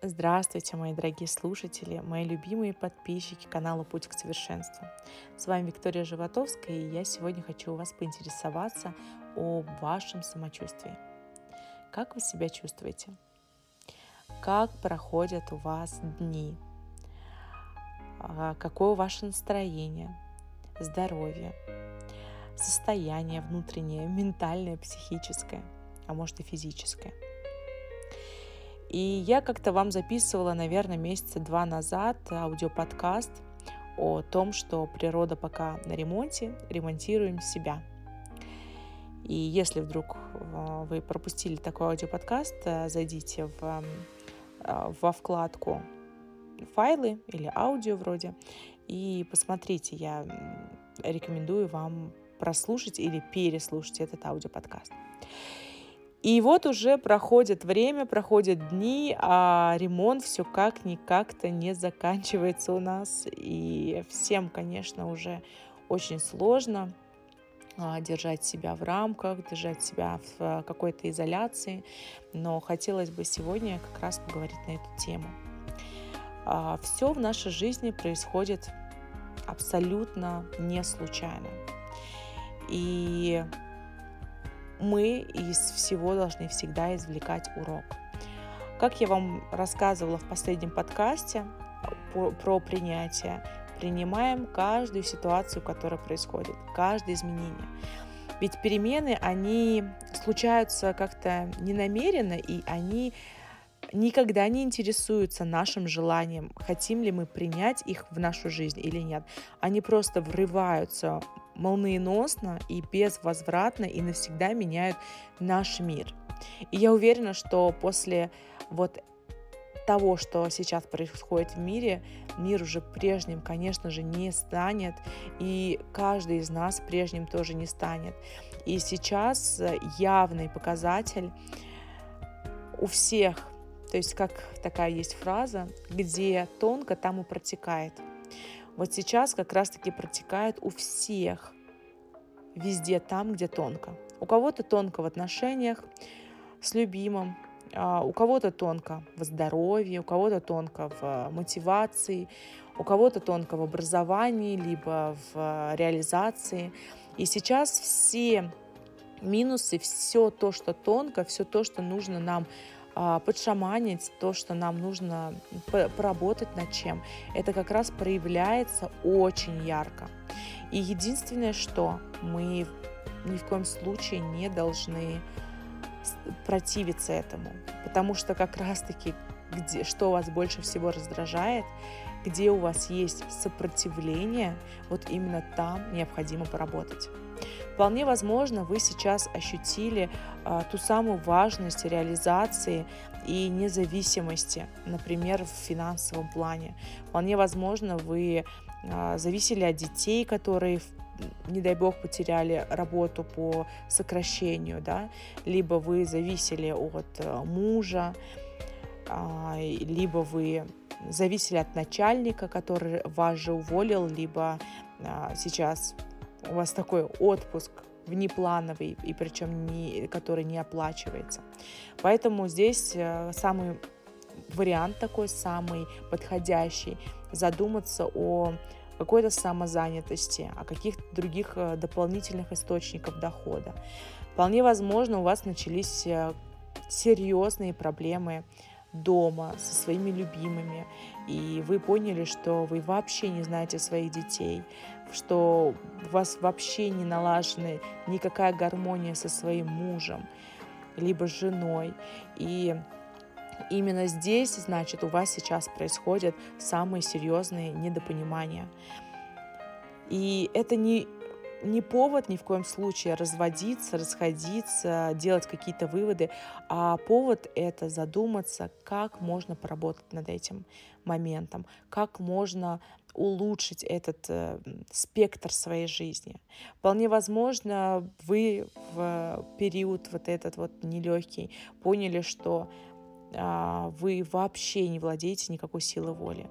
Здравствуйте, мои дорогие слушатели, мои любимые подписчики канала «Путь к совершенству». С вами Виктория Животовская, и я сегодня хочу у вас поинтересоваться о вашем самочувствии. Как вы себя чувствуете? Как проходят у вас дни? А, какое ваше настроение, здоровье, состояние внутреннее, ментальное, психическое, а может и физическое – и я как-то вам записывала, наверное, месяца два назад аудиоподкаст о том, что природа пока на ремонте, ремонтируем себя. И если вдруг э, вы пропустили такой аудиоподкаст, э, зайдите в, э, во вкладку файлы или аудио вроде и посмотрите. Я рекомендую вам прослушать или переслушать этот аудиоподкаст. И вот уже проходит время, проходят дни, а ремонт все как-никак-то не заканчивается у нас. И всем, конечно, уже очень сложно а, держать себя в рамках, держать себя в а, какой-то изоляции. Но хотелось бы сегодня как раз поговорить на эту тему. А, все в нашей жизни происходит абсолютно не случайно. И мы из всего должны всегда извлекать урок. Как я вам рассказывала в последнем подкасте про, принятие, принимаем каждую ситуацию, которая происходит, каждое изменение. Ведь перемены, они случаются как-то ненамеренно, и они никогда не интересуются нашим желанием, хотим ли мы принять их в нашу жизнь или нет. Они просто врываются молниеносно и безвозвратно и навсегда меняют наш мир. И я уверена, что после вот того, что сейчас происходит в мире, мир уже прежним, конечно же, не станет, и каждый из нас прежним тоже не станет. И сейчас явный показатель у всех, то есть как такая есть фраза, где тонко, там и протекает – вот сейчас как раз-таки протекает у всех, везде там, где тонко. У кого-то тонко в отношениях с любимым, а у кого-то тонко в здоровье, у кого-то тонко в мотивации, у кого-то тонко в образовании, либо в реализации. И сейчас все минусы, все то, что тонко, все то, что нужно нам подшаманить то, что нам нужно поработать над чем, это как раз проявляется очень ярко. И единственное, что мы ни в коем случае не должны противиться этому, потому что как раз-таки где, что вас больше всего раздражает, где у вас есть сопротивление, вот именно там необходимо поработать. Вполне возможно, вы сейчас ощутили а, ту самую важность реализации и независимости, например, в финансовом плане. Вполне возможно, вы а, зависели от детей, которые не дай бог, потеряли работу по сокращению, да, либо вы зависели от э, мужа, а, либо вы зависели от начальника, который вас же уволил, либо а, сейчас у вас такой отпуск внеплановый, и причем не, который не оплачивается. Поэтому здесь э, самый вариант такой, самый подходящий, задуматься о какой-то самозанятости, о каких-то других э, дополнительных источниках дохода. Вполне возможно, у вас начались э, серьезные проблемы дома со своими любимыми, и вы поняли, что вы вообще не знаете своих детей, что у вас вообще не налажена никакая гармония со своим мужем, либо с женой, и именно здесь, значит, у вас сейчас происходят самые серьезные недопонимания. И это не не повод ни в коем случае разводиться, расходиться, делать какие-то выводы, а повод это задуматься, как можно поработать над этим моментом, как можно улучшить этот э, спектр своей жизни. Вполне возможно, вы в период вот этот вот нелегкий поняли, что э, вы вообще не владеете никакой силой воли,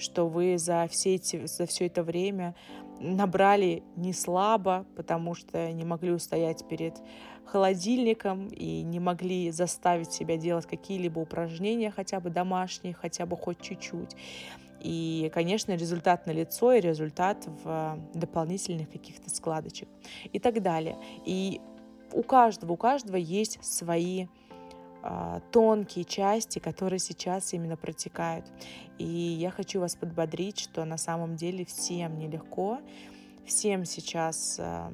что вы за, все эти, за все это время набрали не слабо, потому что не могли устоять перед холодильником и не могли заставить себя делать какие-либо упражнения, хотя бы домашние, хотя бы хоть чуть-чуть. И, конечно, результат на лицо и результат в дополнительных каких-то складочек и так далее. И у каждого, у каждого есть свои тонкие части, которые сейчас именно протекают. И я хочу вас подбодрить, что на самом деле всем нелегко, всем сейчас а,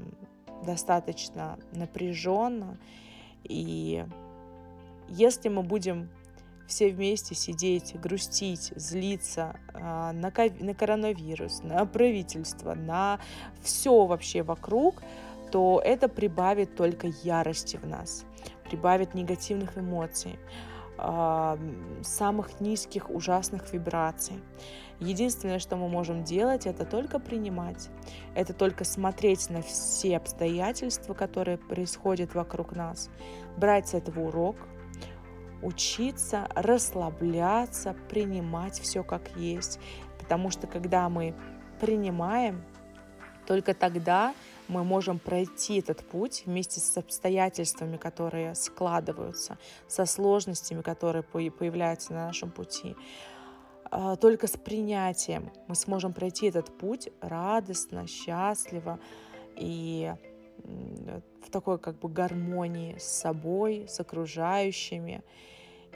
достаточно напряженно. И если мы будем все вместе сидеть, грустить, злиться а, на, на коронавирус, на правительство, на все вообще вокруг, то это прибавит только ярости в нас, прибавит негативных эмоций, самых низких ужасных вибраций. Единственное, что мы можем делать, это только принимать, это только смотреть на все обстоятельства, которые происходят вокруг нас, брать с этого урок, учиться расслабляться, принимать все как есть. Потому что когда мы принимаем, только тогда мы можем пройти этот путь вместе с обстоятельствами, которые складываются, со сложностями, которые появляются на нашем пути. А, только с принятием мы сможем пройти этот путь радостно, счастливо и в такой как бы гармонии с собой, с окружающими.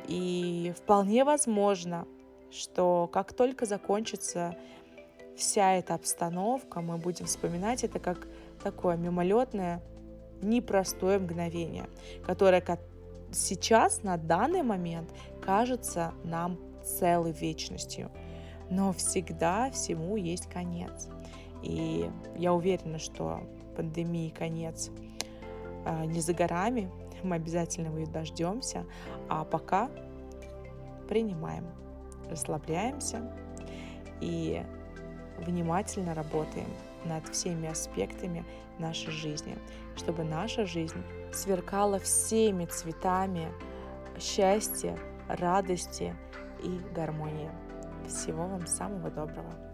И вполне возможно, что как только закончится вся эта обстановка, мы будем вспоминать это как такое мимолетное, непростое мгновение, которое сейчас, на данный момент, кажется нам целой вечностью. Но всегда всему есть конец. И я уверена, что пандемии конец а, не за горами, мы обязательно ее дождемся, а пока принимаем, расслабляемся и внимательно работаем над всеми аспектами нашей жизни, чтобы наша жизнь сверкала всеми цветами счастья, радости и гармонии. Всего вам самого доброго!